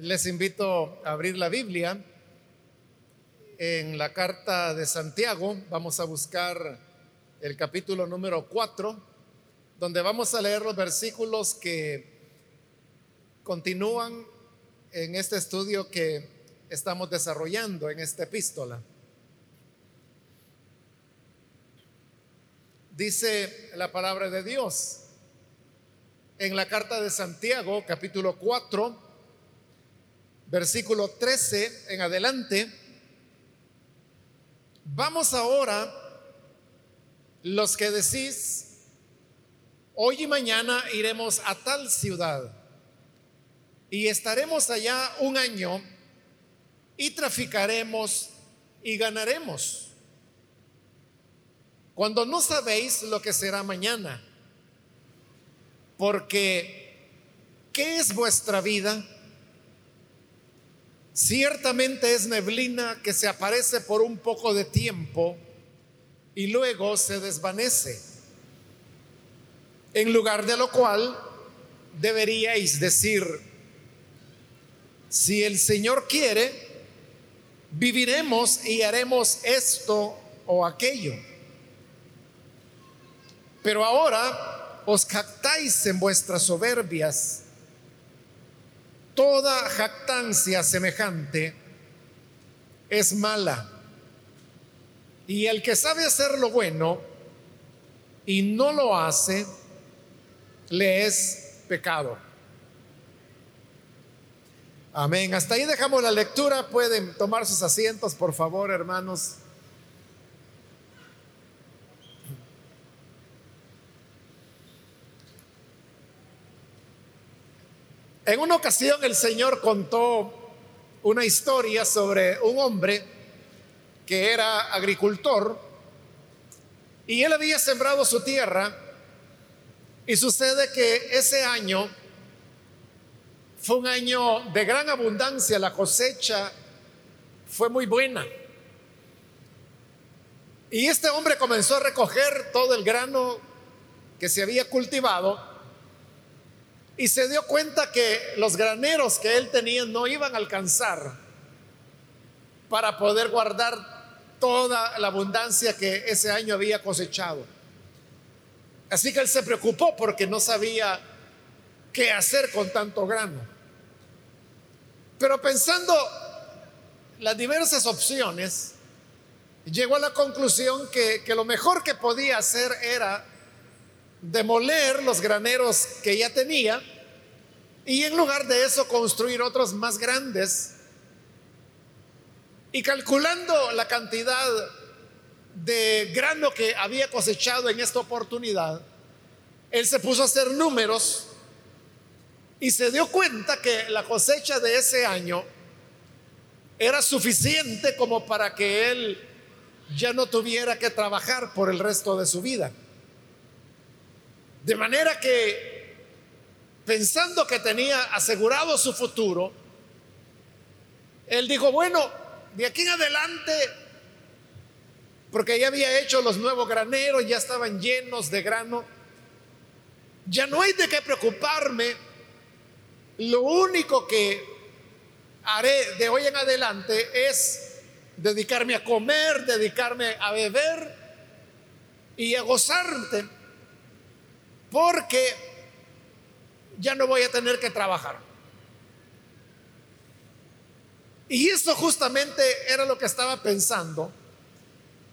Les invito a abrir la Biblia en la carta de Santiago. Vamos a buscar el capítulo número 4, donde vamos a leer los versículos que continúan en este estudio que estamos desarrollando en esta epístola. Dice la palabra de Dios en la carta de Santiago, capítulo 4, versículo 13 en adelante. Vamos ahora, los que decís, hoy y mañana iremos a tal ciudad y estaremos allá un año y traficaremos y ganaremos. Cuando no sabéis lo que será mañana porque, ¿qué es vuestra vida? Ciertamente es neblina que se aparece por un poco de tiempo y luego se desvanece. En lugar de lo cual deberíais decir, si el Señor quiere, viviremos y haremos esto o aquello. Pero ahora os jactáis en vuestras soberbias. Toda jactancia semejante es mala. Y el que sabe hacer lo bueno y no lo hace, le es pecado. Amén. Hasta ahí dejamos la lectura. Pueden tomar sus asientos, por favor, hermanos. En una ocasión el Señor contó una historia sobre un hombre que era agricultor y él había sembrado su tierra y sucede que ese año fue un año de gran abundancia, la cosecha fue muy buena. Y este hombre comenzó a recoger todo el grano que se había cultivado y se dio cuenta que los graneros que él tenía no iban a alcanzar para poder guardar toda la abundancia que ese año había cosechado. Así que él se preocupó porque no sabía qué hacer con tanto grano. Pero pensando las diversas opciones, llegó a la conclusión que, que lo mejor que podía hacer era demoler los graneros que ya tenía y en lugar de eso construir otros más grandes. Y calculando la cantidad de grano que había cosechado en esta oportunidad, él se puso a hacer números y se dio cuenta que la cosecha de ese año era suficiente como para que él ya no tuviera que trabajar por el resto de su vida. De manera que, pensando que tenía asegurado su futuro, él dijo, bueno, de aquí en adelante, porque ya había hecho los nuevos graneros, ya estaban llenos de grano, ya no hay de qué preocuparme, lo único que haré de hoy en adelante es dedicarme a comer, dedicarme a beber y a gozarte porque ya no voy a tener que trabajar. Y eso justamente era lo que estaba pensando,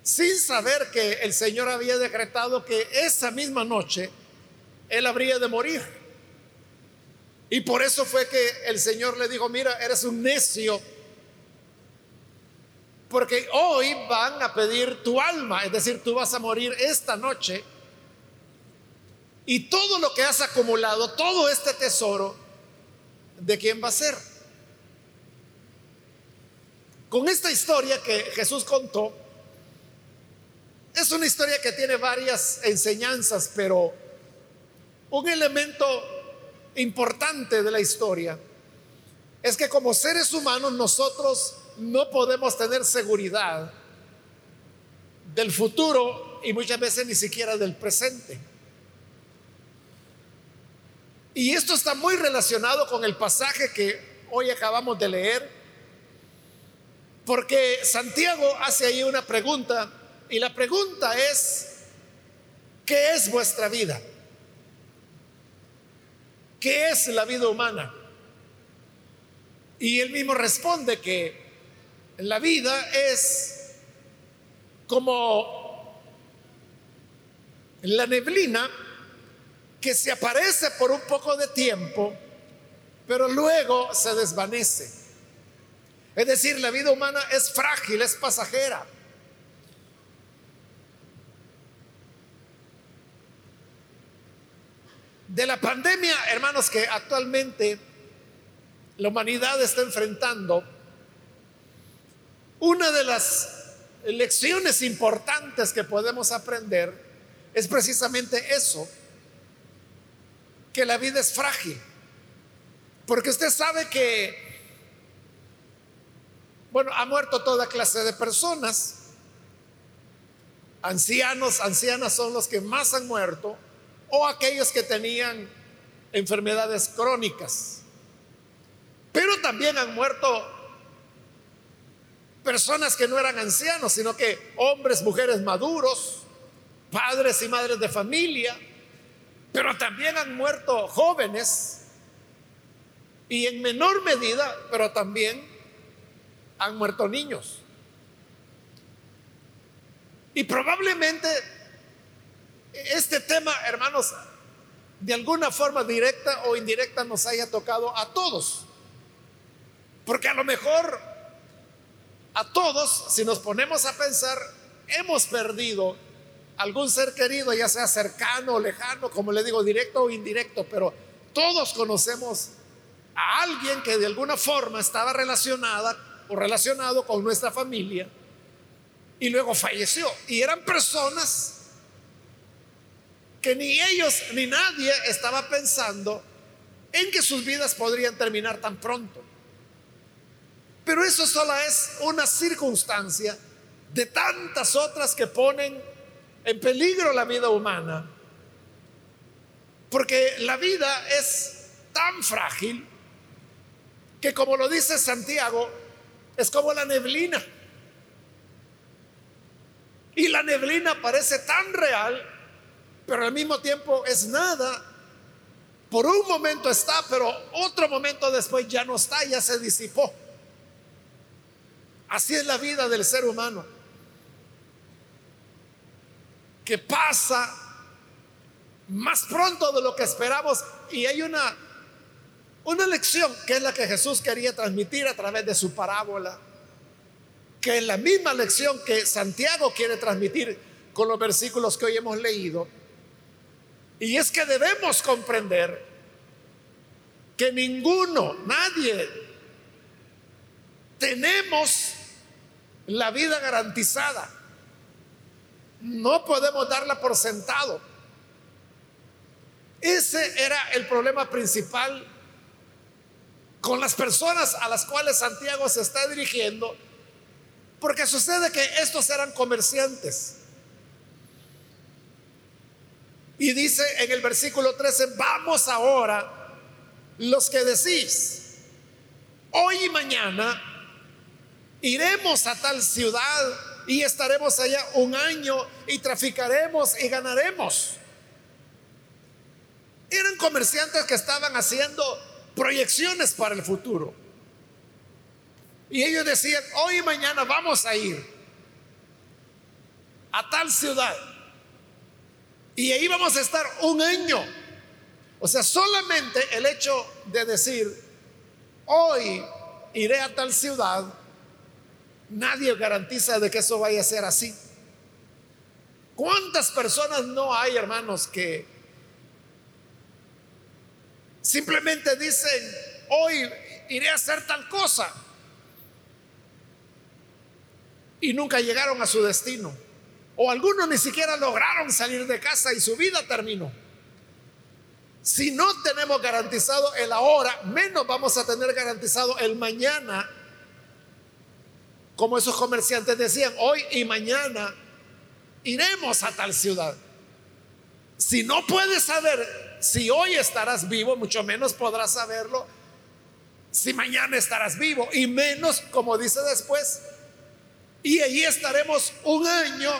sin saber que el Señor había decretado que esa misma noche él habría de morir. Y por eso fue que el Señor le dijo, mira, eres un necio, porque hoy van a pedir tu alma, es decir, tú vas a morir esta noche y todo lo que has acumulado, todo este tesoro, ¿de quién va a ser? Con esta historia que Jesús contó, es una historia que tiene varias enseñanzas, pero un elemento importante de la historia es que como seres humanos nosotros no podemos tener seguridad del futuro y muchas veces ni siquiera del presente. Y esto está muy relacionado con el pasaje que hoy acabamos de leer, porque Santiago hace ahí una pregunta y la pregunta es, ¿qué es vuestra vida? ¿Qué es la vida humana? Y él mismo responde que la vida es como la neblina que se aparece por un poco de tiempo, pero luego se desvanece. Es decir, la vida humana es frágil, es pasajera. De la pandemia, hermanos, que actualmente la humanidad está enfrentando, una de las lecciones importantes que podemos aprender es precisamente eso, que la vida es frágil. Porque usted sabe que, bueno, ha muerto toda clase de personas, ancianos, ancianas son los que más han muerto, o aquellos que tenían enfermedades crónicas. Pero también han muerto personas que no eran ancianos, sino que hombres, mujeres maduros, padres y madres de familia, pero también han muerto jóvenes y en menor medida, pero también han muerto niños. Y probablemente este tema, hermanos, de alguna forma directa o indirecta nos haya tocado a todos. Porque a lo mejor a todos, si nos ponemos a pensar, hemos perdido algún ser querido, ya sea cercano o lejano, como le digo, directo o indirecto, pero todos conocemos a alguien que de alguna forma estaba relacionada o relacionado con nuestra familia y luego falleció. Y eran personas que ni ellos ni nadie estaba pensando en que sus vidas podrían terminar tan pronto. Pero eso solo es una circunstancia de tantas otras que ponen en peligro la vida humana. Porque la vida es tan frágil que como lo dice Santiago, es como la neblina. Y la neblina parece tan real, pero al mismo tiempo es nada. Por un momento está, pero otro momento después ya no está, ya se disipó. Así es la vida del ser humano, que pasa más pronto de lo que esperamos y hay una una lección que es la que Jesús quería transmitir a través de su parábola, que es la misma lección que Santiago quiere transmitir con los versículos que hoy hemos leído. Y es que debemos comprender que ninguno, nadie, tenemos la vida garantizada. No podemos darla por sentado. Ese era el problema principal con las personas a las cuales Santiago se está dirigiendo, porque sucede que estos eran comerciantes. Y dice en el versículo 13, vamos ahora los que decís, hoy y mañana iremos a tal ciudad y estaremos allá un año y traficaremos y ganaremos. Eran comerciantes que estaban haciendo proyecciones para el futuro. Y ellos decían, hoy y mañana vamos a ir a tal ciudad. Y ahí vamos a estar un año. O sea, solamente el hecho de decir, hoy iré a tal ciudad, Nadie garantiza de que eso vaya a ser así. ¿Cuántas personas no hay, hermanos, que simplemente dicen, hoy iré a hacer tal cosa? Y nunca llegaron a su destino. O algunos ni siquiera lograron salir de casa y su vida terminó. Si no tenemos garantizado el ahora, menos vamos a tener garantizado el mañana como esos comerciantes decían, hoy y mañana iremos a tal ciudad. Si no puedes saber si hoy estarás vivo, mucho menos podrás saberlo si mañana estarás vivo, y menos, como dice después, y allí estaremos un año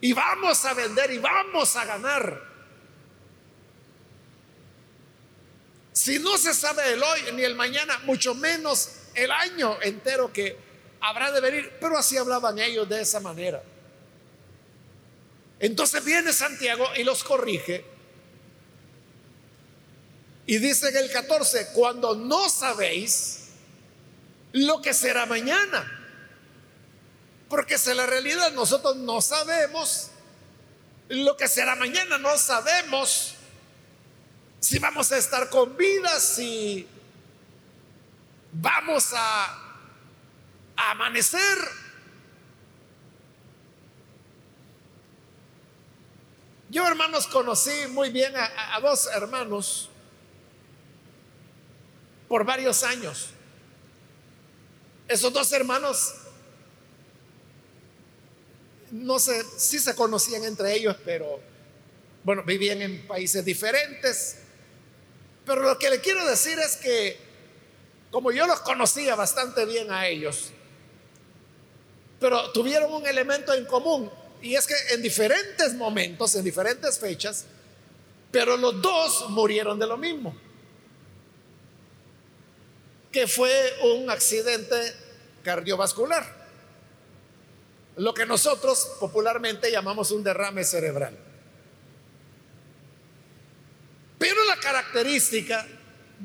y vamos a vender y vamos a ganar. Si no se sabe el hoy ni el mañana, mucho menos el año entero que habrá de venir, pero así hablaban ellos de esa manera. Entonces viene Santiago y los corrige. Y dice en el 14, cuando no sabéis lo que será mañana. Porque si la realidad nosotros no sabemos lo que será mañana, no sabemos si vamos a estar con vida, vamos a, amanecer. Yo, hermanos, conocí muy bien a, dos hermanos por varios años. Esos dos hermanos no sé si se conocían entre ellos, pero bueno, vivían en países diferentes. Pero lo que le quiero decir es que, como yo los conocía bastante bien a ellos, pero tuvieron un elemento en común, y es que en diferentes momentos, en diferentes fechas, pero los dos murieron de lo mismo, que fue un accidente cardiovascular lo que nosotros popularmente llamamos un derrame cerebral. Pero la característica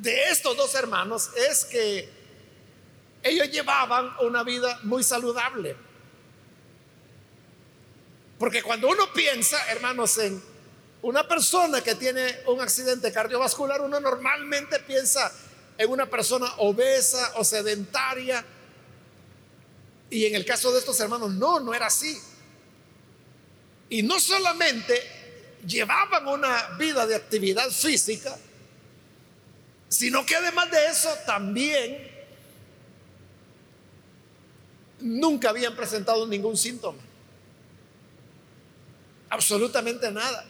de estos dos hermanos es que ellos llevaban una vida muy saludable. Porque cuando uno piensa, hermanos, en una persona que tiene un accidente cardiovascular, uno normalmente piensa en una persona obesa o sedentaria, y en el caso de estos hermanos, no, no era así. Y no solamente llevaban una vida de actividad física, sino que además de eso también nunca habían presentado ningún síntoma. Absolutamente nada.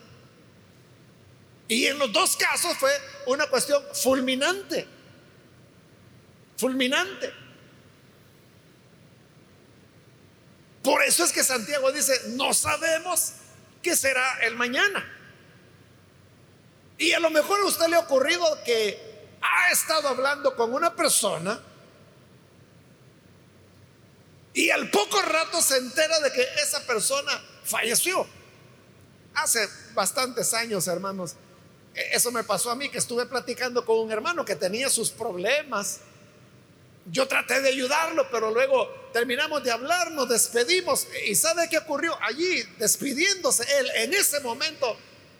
Y en los dos casos fue una cuestión fulminante. Fulminante. Por eso es que Santiago dice, no sabemos qué será el mañana. Y a lo mejor a usted le ha ocurrido que ha estado hablando con una persona y al poco rato se entera de que esa persona falleció. Hace bastantes años, hermanos, e-, eso me pasó a mí, que estuve platicando con un hermano que tenía sus problemas yo traté de ayudarlo, pero luego terminamos de hablar, nos despedimos. ¿Y sabe qué ocurrió? Allí, despidiéndose, él en ese momento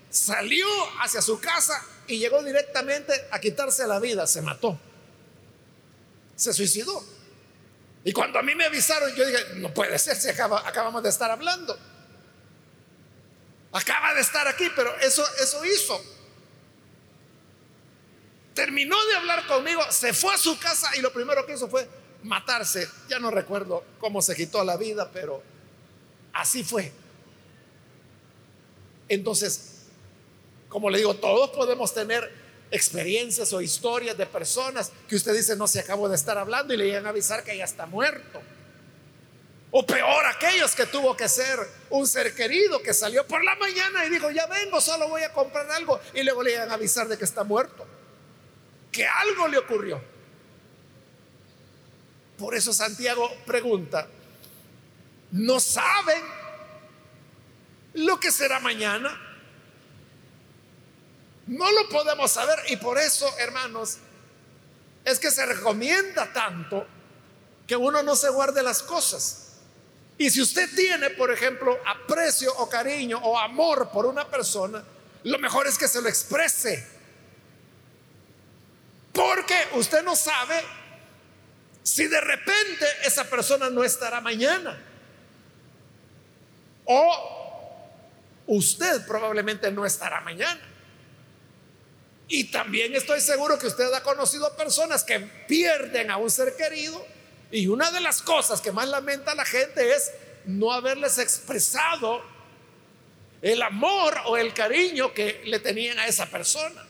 salió hacia su casa y llegó directamente a quitarse la vida, se mató. Se suicidó. Y cuando a mí me avisaron, yo dije, no puede ser, si acabamos de estar hablando. Acaba de estar aquí, pero eso, eso hizo terminó de hablar conmigo, se fue a su casa y lo primero que hizo fue matarse. Ya no recuerdo cómo se quitó la vida, pero así fue. Entonces, como le digo, todos podemos tener experiencias o historias de personas que usted dice, no se acabó de estar hablando y le llegan a avisar que ya está muerto. O peor, aquellos que tuvo que ser un ser querido que salió por la mañana y dijo, ya vengo, solo voy a comprar algo y luego le llegan a avisar de que está muerto que algo le ocurrió. Por eso Santiago pregunta, ¿no saben lo que será mañana? No lo podemos saber y por eso, hermanos, es que se recomienda tanto que uno no se guarde las cosas. Y si usted tiene, por ejemplo, aprecio o cariño o amor por una persona, lo mejor es que se lo exprese porque usted no sabe si de repente esa persona no estará mañana. O usted probablemente no estará mañana. Y también estoy seguro que usted ha conocido personas que pierden a un ser querido y una de las cosas que más lamenta la gente es no haberles expresado el amor o el cariño que le tenían a esa persona.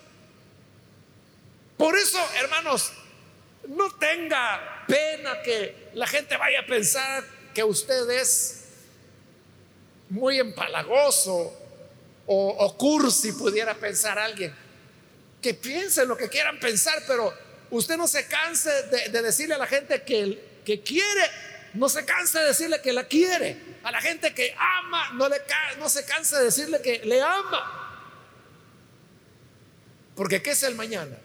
Por eso, hermanos, no tenga pena que la gente vaya a pensar que usted es muy empalagoso o, o cursi, pudiera pensar alguien. Que piensen lo que quieran pensar, pero usted no se canse de, decirle a la gente que, que quiere, no se canse de decirle que la quiere. A la gente que ama, no, le, no se canse de decirle que le ama. Porque ¿qué es el mañana?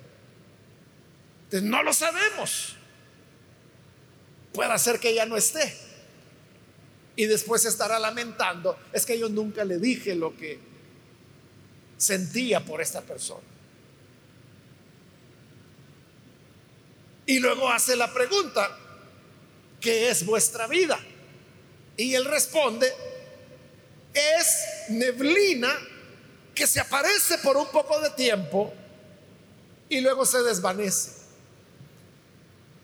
no lo sabemos. Puede ser que ya no esté. Y después estará lamentando. Es que yo nunca le dije lo que sentía por esta persona. Y luego hace la pregunta, ¿qué es vuestra vida? Y él responde, es neblina que se aparece por un poco de tiempo y luego se desvanece.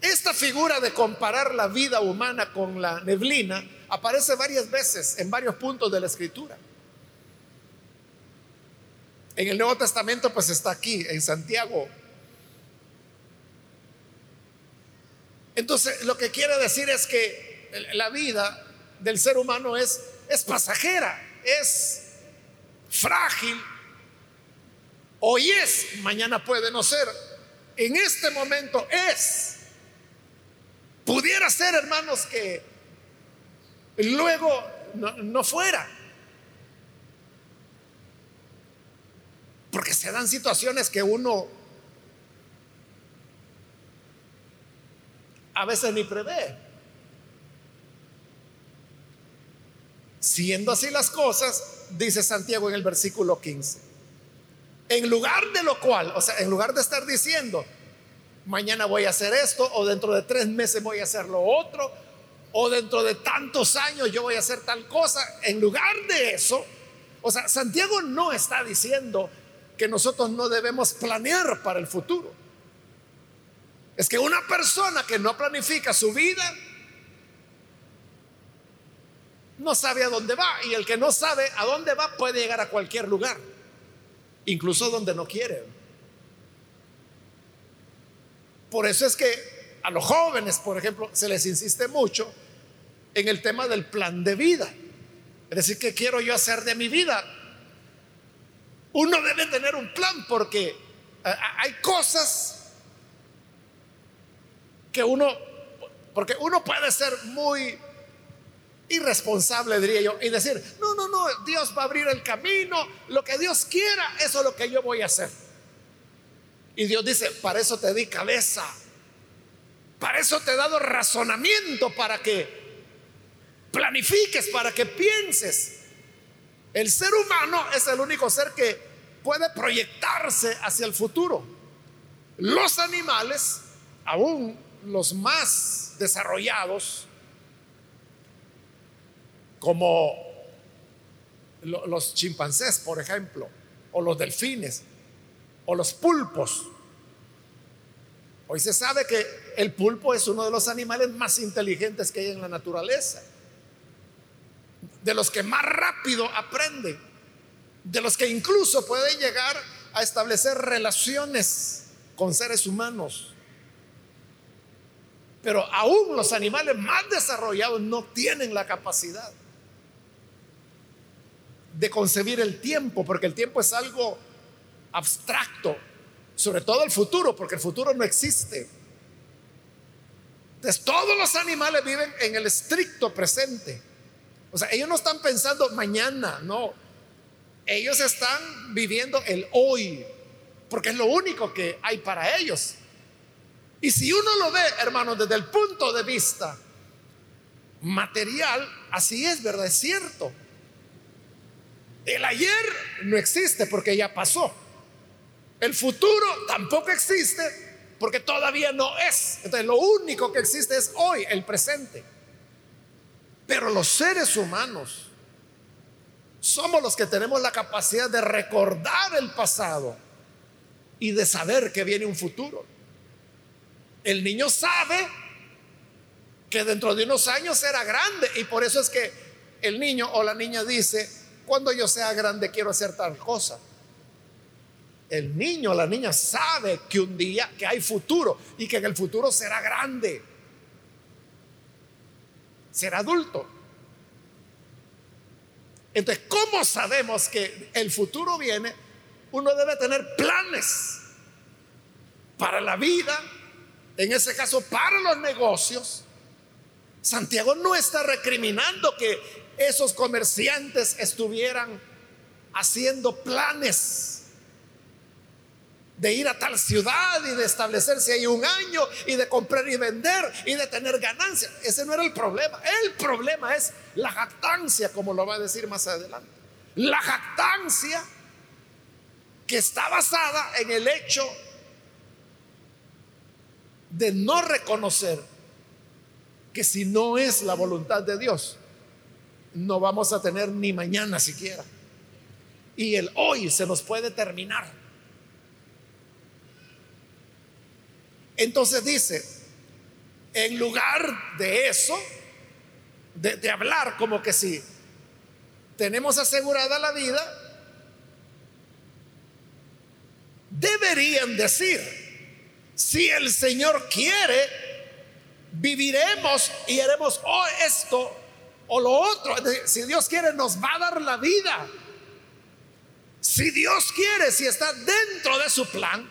Esta figura de comparar la vida humana con la neblina aparece varias veces en varios puntos de la escritura. En el Nuevo Testamento pues está aquí, en Santiago. Entonces lo que quiere decir es que la vida del ser humano es, es pasajera, es frágil. Hoy es, mañana puede no ser. En este momento es. Pudiera ser, hermanos, que luego no, fuera. Porque se dan situaciones que uno a veces ni prevé. Siendo así las cosas, dice Santiago en el versículo 15. En lugar de lo cual, o sea, en lugar de estar diciendo, mañana voy a hacer esto, o dentro de tres meses voy a hacer lo otro, o dentro de tantos años yo voy a hacer tal cosa. En lugar de eso, o sea, Santiago no está diciendo que nosotros no debemos planear para el futuro. Es que una persona que no planifica su vida no sabe a dónde va y el que no sabe a dónde va puede llegar a cualquier lugar, incluso donde no quiere. Por eso es que a los jóvenes, por ejemplo, se les insiste mucho en el tema del plan de vida. Es decir, ¿qué quiero yo hacer de mi vida? Uno debe tener un plan porque eh, hay cosas que uno, porque uno puede ser muy irresponsable, diría yo, y decir, no, no, no, Dios va a abrir el camino, lo que Dios quiera, eso es lo que yo voy a hacer. Y Dios dice, para eso te di cabeza. Para eso te he dado razonamiento, para que planifiques, para que pienses. El ser humano es el único ser que puede proyectarse hacia el futuro. Los animales, aún los más desarrollados, como los chimpancés, por ejemplo, o los delfines, o los pulpos. Hoy se sabe que el pulpo es uno de los animales más inteligentes que hay en la naturaleza, de los que más rápido aprenden, de los que incluso pueden llegar a establecer relaciones con seres humanos. Pero aún los animales más desarrollados no tienen la capacidad de concebir el tiempo, porque el tiempo es algo abstracto, sobre todo el futuro, porque el futuro no existe. Entonces, todos los animales viven en el estricto presente. O sea, ellos no están pensando mañana, no. Ellos están viviendo el hoy, porque es lo único que hay para ellos. Y si uno lo ve, hermanos, desde el punto de vista material, así es, ¿verdad? Es cierto. El ayer no existe porque ya pasó. El futuro tampoco existe porque todavía no es. Entonces lo único que existe es hoy, el presente. Pero los seres humanos somos los que tenemos la capacidad de recordar el pasado y de saber que viene un futuro. El niño sabe que dentro de unos años será grande y por eso es que el niño o la niña dice, cuando yo sea grande quiero hacer tal cosa. El niño, la niña sabe que un día, que hay futuro y que en el futuro será grande, será adulto. Entonces, ¿cómo sabemos que el futuro viene? Uno debe tener planes para la vida, en ese caso para los negocios. Santiago no está recriminando que esos comerciantes estuvieran haciendo planes de ir a tal ciudad y de establecerse ahí un año y de comprar y vender y de tener ganancias. Ese no era el problema. El problema es la jactancia, como lo va a decir más adelante. La jactancia que está basada en el hecho de no reconocer que si no es la voluntad de Dios, no vamos a tener ni mañana siquiera. Y el hoy se nos puede terminar. Entonces dice, en lugar de eso, de, hablar como que si tenemos asegurada la vida, deberían decir, si el Señor quiere, viviremos y haremos o esto o lo otro. Si Dios quiere, nos va a dar la vida. Si Dios quiere, si está dentro de su plan,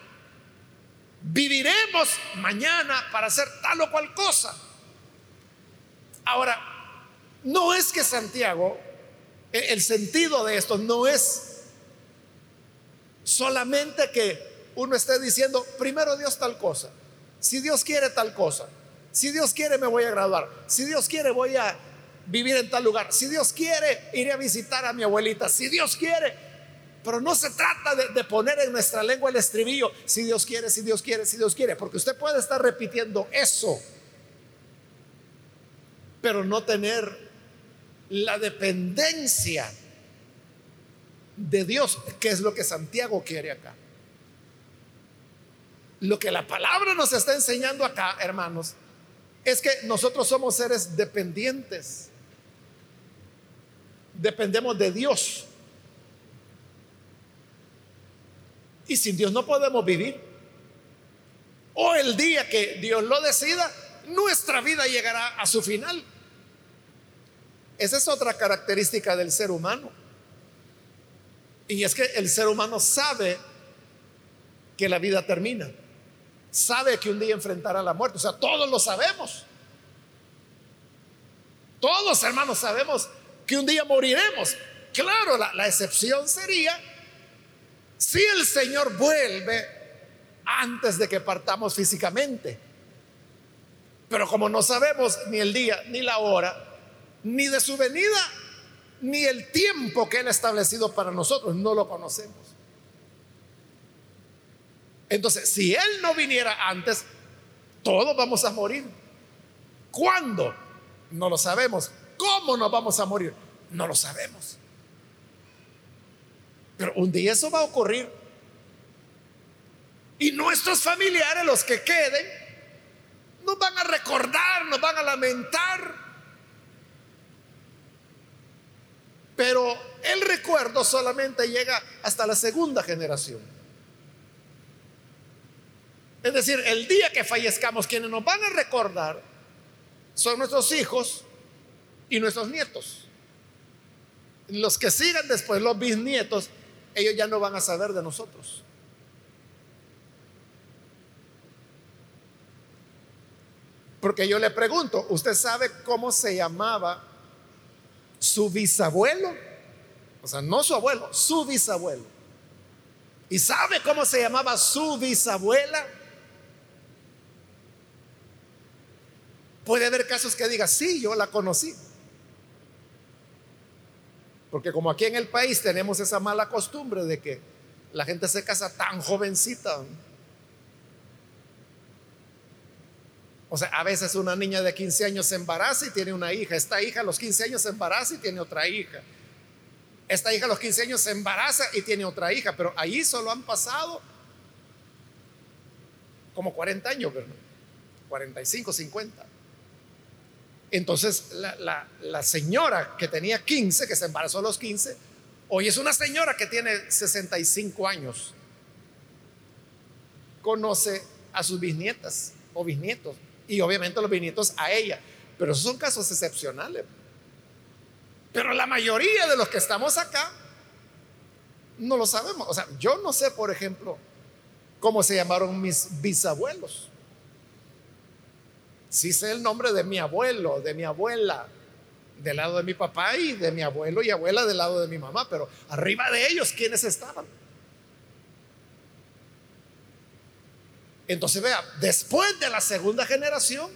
viviremos mañana para hacer tal o cual cosa. Ahora, no es que Santiago, e, el sentido de esto no es solamente que uno esté diciendo, primero Dios tal cosa, si Dios quiere tal cosa, si Dios quiere me voy a graduar, si Dios quiere voy a vivir en tal lugar, si Dios quiere iré a visitar a mi abuelita, si Dios quiere pero no se trata de, poner en nuestra lengua el estribillo, si Dios quiere, si Dios quiere, si Dios quiere, porque usted puede estar repitiendo eso, pero no tener la dependencia de Dios, que es lo que Santiago quiere acá. Lo que la palabra nos está enseñando acá, hermanos, es que nosotros somos seres dependientes. Dependemos de Dios. Y sin Dios no podemos vivir. O el día que Dios lo decida, nuestra vida llegará a su final. Esa es otra característica del ser humano. Y es que el ser humano sabe que la vida termina. Sabe que un día enfrentará la muerte. O sea, todos lo sabemos. Todos, hermanos, sabemos que un día moriremos. Claro, la, la excepción sería si el Señor vuelve antes de que partamos físicamente. Pero como no sabemos ni el día, ni la hora, ni de su venida, ni el tiempo que Él ha establecido para nosotros, no lo conocemos. Entonces, si Él no viniera antes, todos vamos a morir. ¿Cuándo? No lo sabemos. ¿Cómo nos vamos a morir? No lo sabemos. Pero un día eso va a ocurrir. Y nuestros familiares, los que queden, nos van a recordar, nos van a lamentar. Pero el recuerdo solamente llega hasta la segunda generación. Es decir, el día que fallezcamos, quienes nos van a recordar son nuestros hijos y nuestros nietos. Los que sigan después, los bisnietos, ellos ya no van a saber de nosotros. Porque yo le pregunto, ¿usted sabe cómo se llamaba su bisabuelo? O sea, no su abuelo, su bisabuelo. ¿Y sabe cómo se llamaba su bisabuela? Puede haber casos que diga, sí, yo la conocí. Porque como aquí en el país tenemos esa mala costumbre de que la gente se casa tan jovencita. O sea, a veces una niña de 15 años se embaraza y tiene una hija. Esta hija a los 15 años se embaraza y tiene otra hija. Esta hija a los 15 años se embaraza y tiene otra hija. Pero ahí solo han pasado como 40 años, ¿verdad? 45, 50. Entonces la, señora que tenía 15, que se embarazó a los 15, hoy es una señora que tiene 65 años. conoce a sus bisnietas o bisnietos y obviamente los bisnietos a ella. Pero esos son casos excepcionales. Pero la mayoría de los que estamos acá no lo sabemos. O sea, yo no sé, por ejemplo, cómo se llamaron mis bisabuelos. Sí sé el nombre de mi abuelo, de mi abuela, del lado de mi papá y de mi abuelo y abuela del lado de mi mamá, pero arriba de ellos, ¿quiénes estaban? Entonces vea, después de la segunda generación,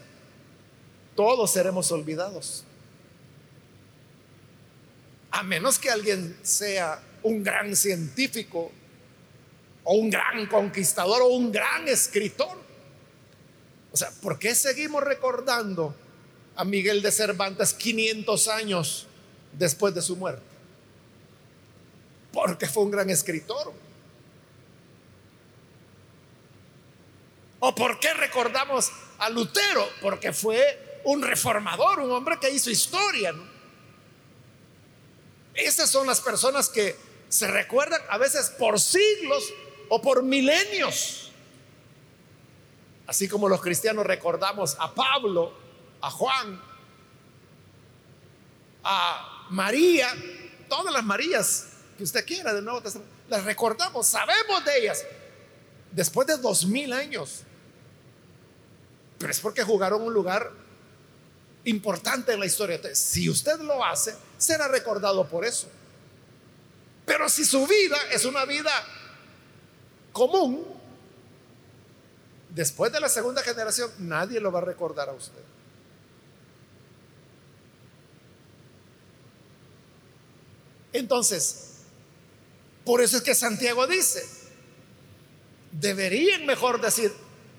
todos seremos olvidados. A menos que alguien sea un gran científico o un gran conquistador o un gran escritor. O sea, ¿por qué seguimos recordando a Miguel de Cervantes 500 años después de su muerte? Porque fue un gran escritor. ¿O por qué recordamos a Lutero? Porque fue un reformador, un hombre que hizo historia. Esas son las personas que se recuerdan a veces por siglos o por milenios. Así como los cristianos recordamos a Pablo, a Juan, a María, todas las Marías que usted quiera de Nuevo Testamento, las recordamos, sabemos de ellas, después de dos mil años. Pero es porque jugaron un lugar importante en la historia. si usted lo hace, será recordado por eso. Pero si su vida es una vida común, después de la segunda generación, nadie lo va a recordar a usted. Entonces, por eso es que Santiago dice, deberían mejor decir,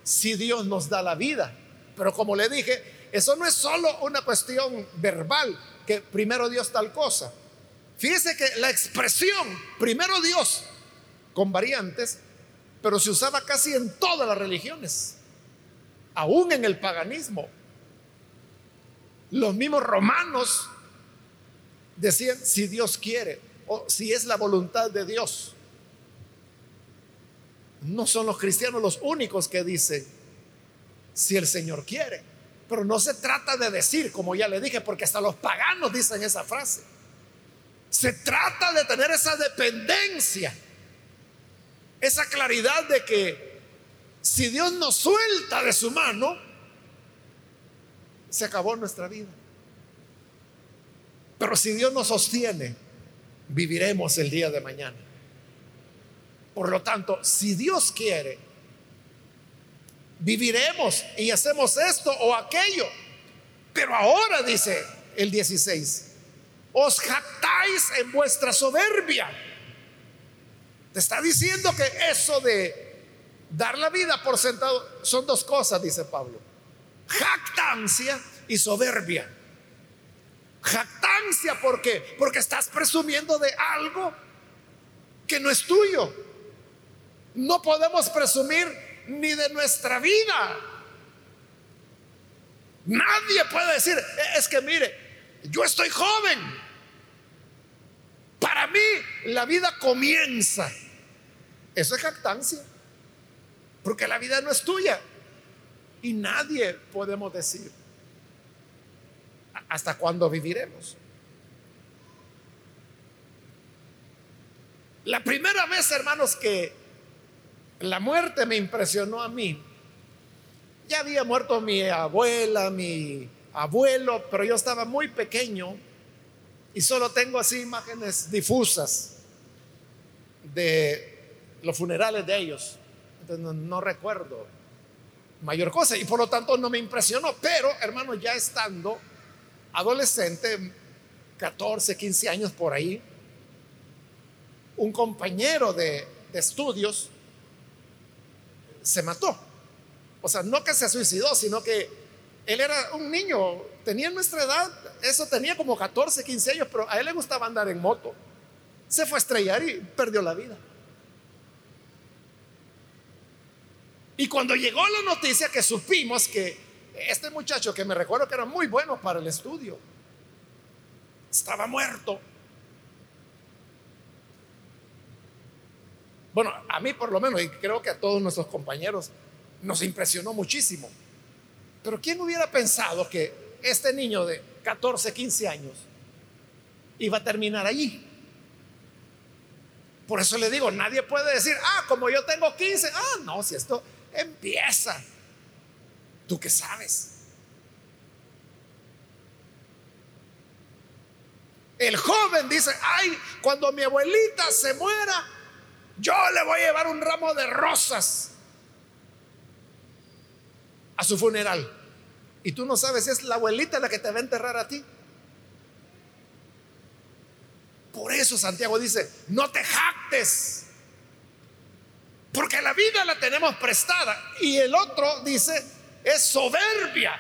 si Dios nos da la vida. Pero como le dije, eso no es solo una cuestión verbal, que primero Dios tal cosa. Fíjese que la expresión, primero Dios, con variantes, pero se usaba casi en todas las religiones, aún en el paganismo. Los mismos romanos decían, si Dios quiere, o si es la voluntad de Dios. No son los cristianos los únicos que dicen, si el Señor quiere. Pero no se trata de decir, como ya le dije, porque hasta los paganos dicen esa frase. Se trata de tener esa dependencia, esa claridad de que si Dios nos suelta de su mano, se acabó nuestra vida. Pero si Dios nos sostiene, viviremos el día de mañana. Por lo tanto, si Dios quiere, viviremos y hacemos esto o aquello. Pero ahora, dice el 16, os jactáis en vuestra soberbia. Te está diciendo que eso de dar la vida por sentado son dos cosas, dice Pablo. Jactancia y soberbia. Jactancia, ¿por qué? Porque estás presumiendo de algo que no es tuyo. No podemos presumir ni de nuestra vida. Nadie puede decir, es que mire, yo estoy joven. Para mí la vida comienza. Eso es jactancia. Porque la vida no es tuya. Y nadie podemos decir hasta cuándo viviremos. La primera vez, hermanos, que la muerte me impresionó a mí. Ya había muerto mi abuela, mi abuelo, pero yo estaba muy pequeño y solo tengo así imágenes difusas de los funerales de ellos. Entonces no, recuerdo mayor cosa y por lo tanto no me impresionó. Pero, hermano, ya estando adolescente, 14, 15 años por ahí, un compañero de, de estudios se mató. O sea, no que se suicidó, sino que él era un niño, tenía nuestra edad, eso tenía como 14, 15 años, pero a él le gustaba andar en moto. Se fue a estrellar y perdió la vida. Y cuando llegó la noticia que supimos que este muchacho, que me recuerdo que era muy bueno para el estudio, estaba muerto. Bueno, a mí por lo menos, y creo que a todos nuestros compañeros, nos impresionó muchísimo. Pero ¿quién hubiera pensado que este niño de 14, 15 años iba a terminar allí? Por eso le digo, nadie puede decir, ah, como yo tengo 15, ah, no, si esto empieza. ¿Tú qué sabes? El joven dice, ay, cuando mi abuelita se muera, yo le voy a llevar un ramo de rosas a su funeral. Y tú no sabes si es la abuelita la que te va a enterrar a ti. Por eso Santiago dice, no te jactes, porque la vida la tenemos prestada. Y el otro dice, es soberbia.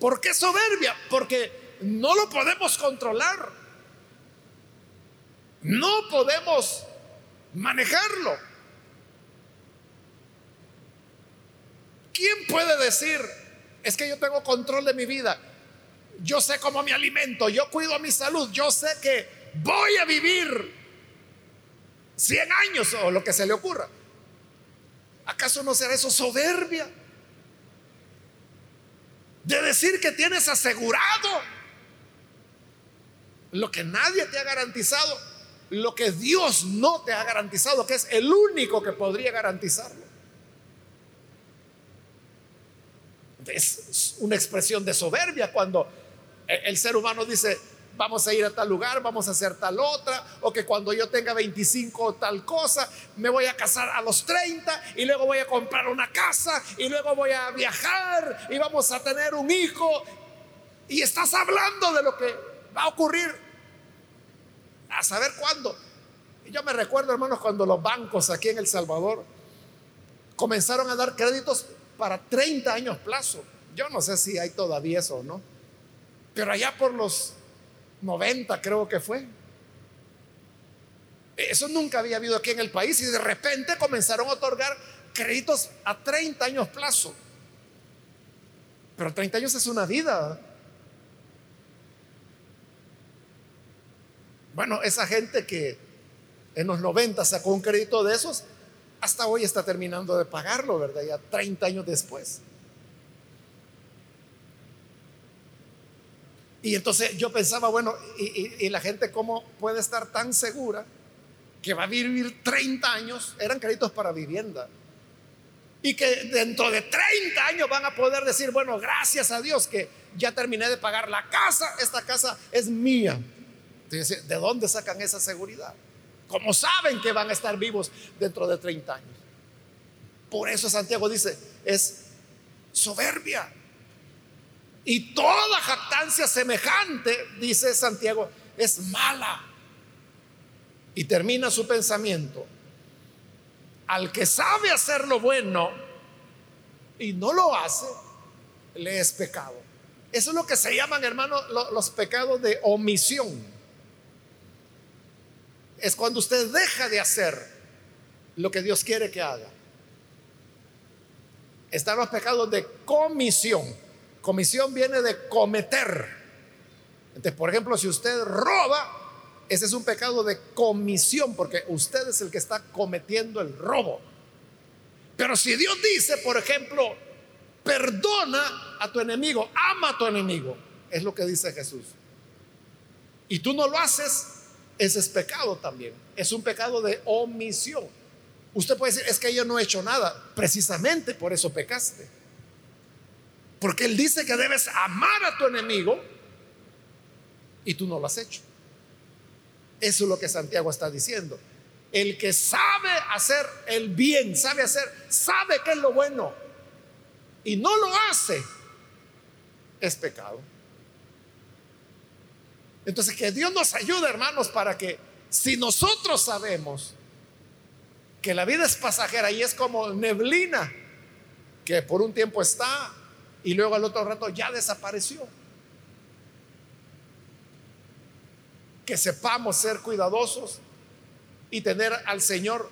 ¿Por qué soberbia? Porque no lo podemos controlar. No podemos manejarlo. ¿Quién puede decir, es que yo tengo control de mi vida? Yo sé cómo me alimento, yo cuido mi salud, yo sé que voy a vivir 100 años o lo que se le ocurra. ¿Acaso no será eso soberbia? De decir que tienes asegurado lo que nadie te ha garantizado, lo que Dios no te ha garantizado, que es el único que podría garantizarlo. Es una expresión de soberbia cuando el ser humano dice, vamos a ir a tal lugar, vamos a hacer tal otra, o que cuando yo tenga 25 tal cosa, me voy a casar a los 30 y luego voy a comprar una casa y luego voy a viajar y vamos a tener un hijo. Y estás hablando de lo que va a ocurrir a saber cuándo. Y yo me recuerdo, hermanos, cuando los bancos aquí en El Salvador comenzaron a dar créditos para 30 años plazo. Yo no sé si hay todavía eso o no. Pero allá por los 90 creo que fue. Eso nunca había habido aquí en el país y de repente comenzaron a otorgar créditos a 30 años plazo. Pero 30 años es una vida. Bueno, esa gente que en los 90 sacó un crédito de esos, hasta hoy está terminando de pagarlo, ¿verdad? Ya 30 años después. Y entonces yo pensaba, bueno, y, la gente cómo puede estar tan segura que va a vivir 30 años, eran créditos para vivienda, y que dentro de 30 años van a poder decir, bueno, gracias a Dios que ya terminé de pagar la casa, esta casa es mía. Entonces, ¿de dónde sacan esa seguridad? Como saben que van a estar vivos dentro de 30 años. Por eso Santiago dice, es soberbia. Y toda jactancia semejante, dice Santiago, es mala. Y termina su pensamiento. Al que sabe hacer lo bueno y no lo hace, le es pecado. Eso es lo que se llaman, hermano, los pecados de omisión. Es cuando usted deja de hacer lo que Dios quiere que haga. Están los pecados de comisión Comisión viene de cometer. Entonces, por ejemplo, si usted roba, ese es un pecado de comisión, porque usted es el que está cometiendo el robo. Pero si Dios dice, por ejemplo, perdona a tu enemigo, ama a tu enemigo, es lo que dice Jesús. Y tú no lo haces, ese es pecado también. Es un pecado de omisión. Usted puede decir, es que yo no he hecho nada. Precisamente por eso pecaste. Porque Él dice que debes amar a tu enemigo y tú no lo has hecho. Eso es lo que Santiago está diciendo. El que sabe hacer el bien, sabe hacer, sabe que es lo bueno y no lo hace, es pecado. Entonces, que Dios nos ayude, hermanos, para que si nosotros sabemos que la vida es pasajera y es como neblina, que por un tiempo está y luego al otro rato ya desapareció. Que sepamos ser cuidadosos y tener al Señor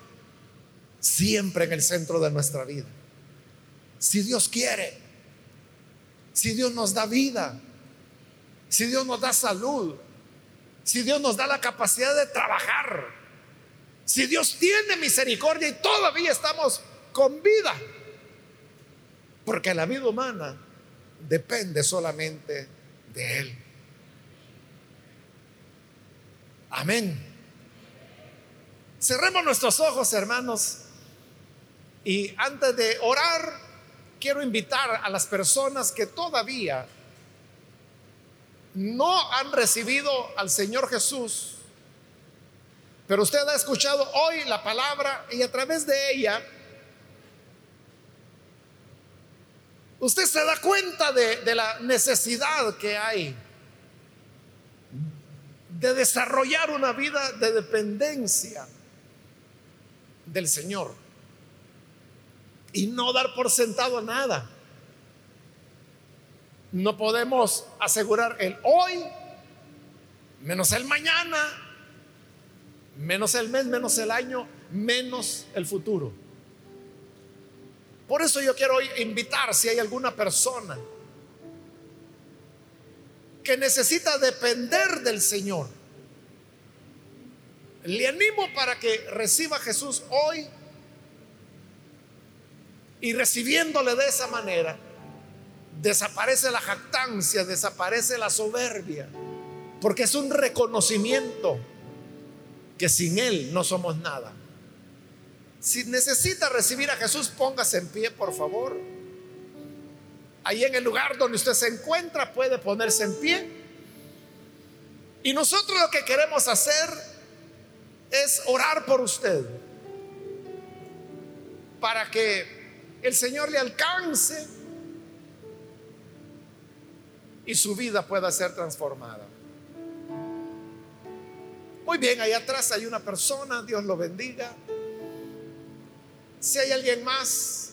siempre en el centro de nuestra vida. Si Dios quiere, si Dios nos da vida, si Dios nos da salud, si Dios nos da la capacidad de trabajar, Si Dios tiene misericordia y todavía estamos con vida. Porque la vida humana depende solamente de Él. Amén. Cerremos nuestros ojos, hermanos. Y antes de orar, quiero invitar a las personas que todavía no han recibido al Señor Jesús, pero usted ha escuchado hoy la palabra y a través de ella usted se da cuenta de, la necesidad que hay de desarrollar una vida de dependencia del Señor y no dar por sentado nada. No podemos asegurar el hoy, menos el mañana, menos el mes, menos el año, menos el futuro. Por eso yo quiero invitar si hay alguna persona que necesita depender del Señor. Le animo para que reciba a Jesús hoy y recibiéndole de esa manera, desaparece la jactancia, desaparece la soberbia, porque es un reconocimiento que sin Él no somos nada. Si necesita recibir a Jesús, póngase en pie, por favor. Ahí en el lugar donde usted se encuentra puede ponerse en pie. Y nosotros lo que queremos hacer es orar por usted para que el Señor le alcance y su vida pueda ser transformada. Muy bien, ahí atrás hay una persona, Dios lo bendiga. Si hay alguien más,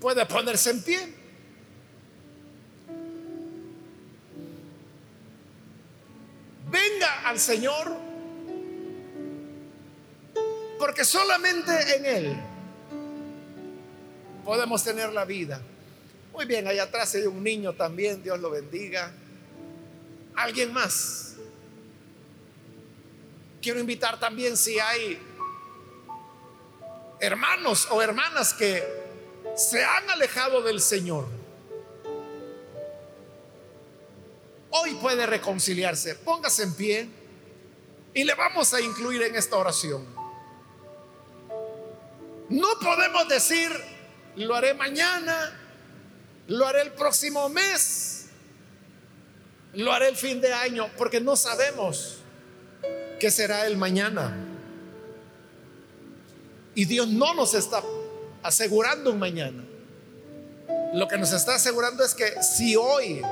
puede ponerse en pie. Venga al Señor, porque solamente en Él podemos tener la vida. Muy bien, ahí atrás hay un niño también, Dios lo bendiga. ¿Alguien más? Quiero invitar también si hay hermanos o hermanas que se han alejado del Señor. Hoy puede reconciliarse. Póngase en pie y le vamos a incluir en esta oración. No podemos decir, lo haré mañana, lo haré el próximo mes lo haré el fin de año porque no sabemos qué será el mañana. Y Dios no nos está asegurando un mañana. Lo que nos está asegurando es que si hoy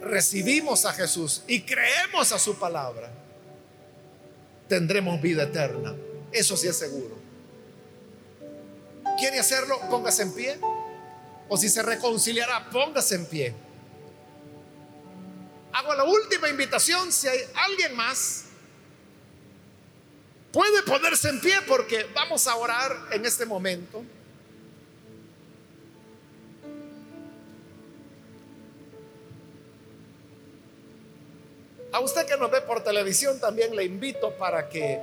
recibimos a Jesús y creemos a su palabra, tendremos vida eterna. Eso sí es seguro. ¿Quiere hacerlo? Póngase en pie. O si se reconciliará, póngase en pie hago la última invitación, si hay alguien más, puede ponerse en pie porque vamos a orar en este momento. A usted que nos ve por televisión también le invito para que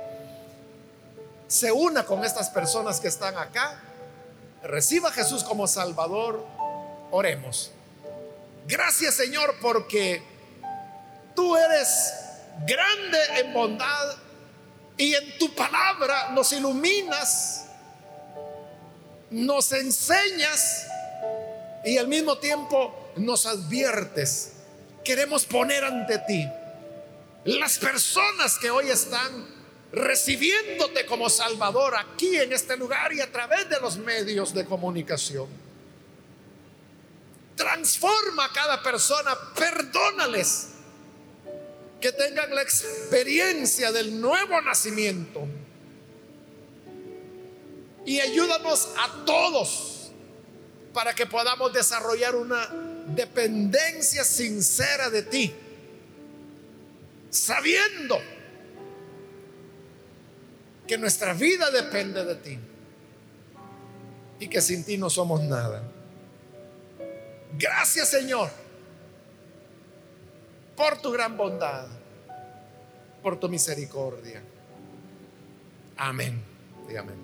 se una con estas personas que están acá, reciba a Jesús como Salvador, oremos. Gracias Señor porque Tú eres grande en bondad y en tu palabra nos iluminas, nos enseñas y al mismo tiempo nos adviertes. Queremos poner ante ti las personas que hoy están recibiéndote como Salvador aquí en este lugar y a través de los medios de comunicación. Transforma a cada persona, perdónales que tengan la experiencia del nuevo nacimiento. Y ayúdanos a todos para que podamos desarrollar una dependencia sincera de ti, sabiendo que nuestra vida depende de ti y que sin ti no somos nada. Gracias Señor por tu gran bondad. por tu misericordia. Amén. Y amén.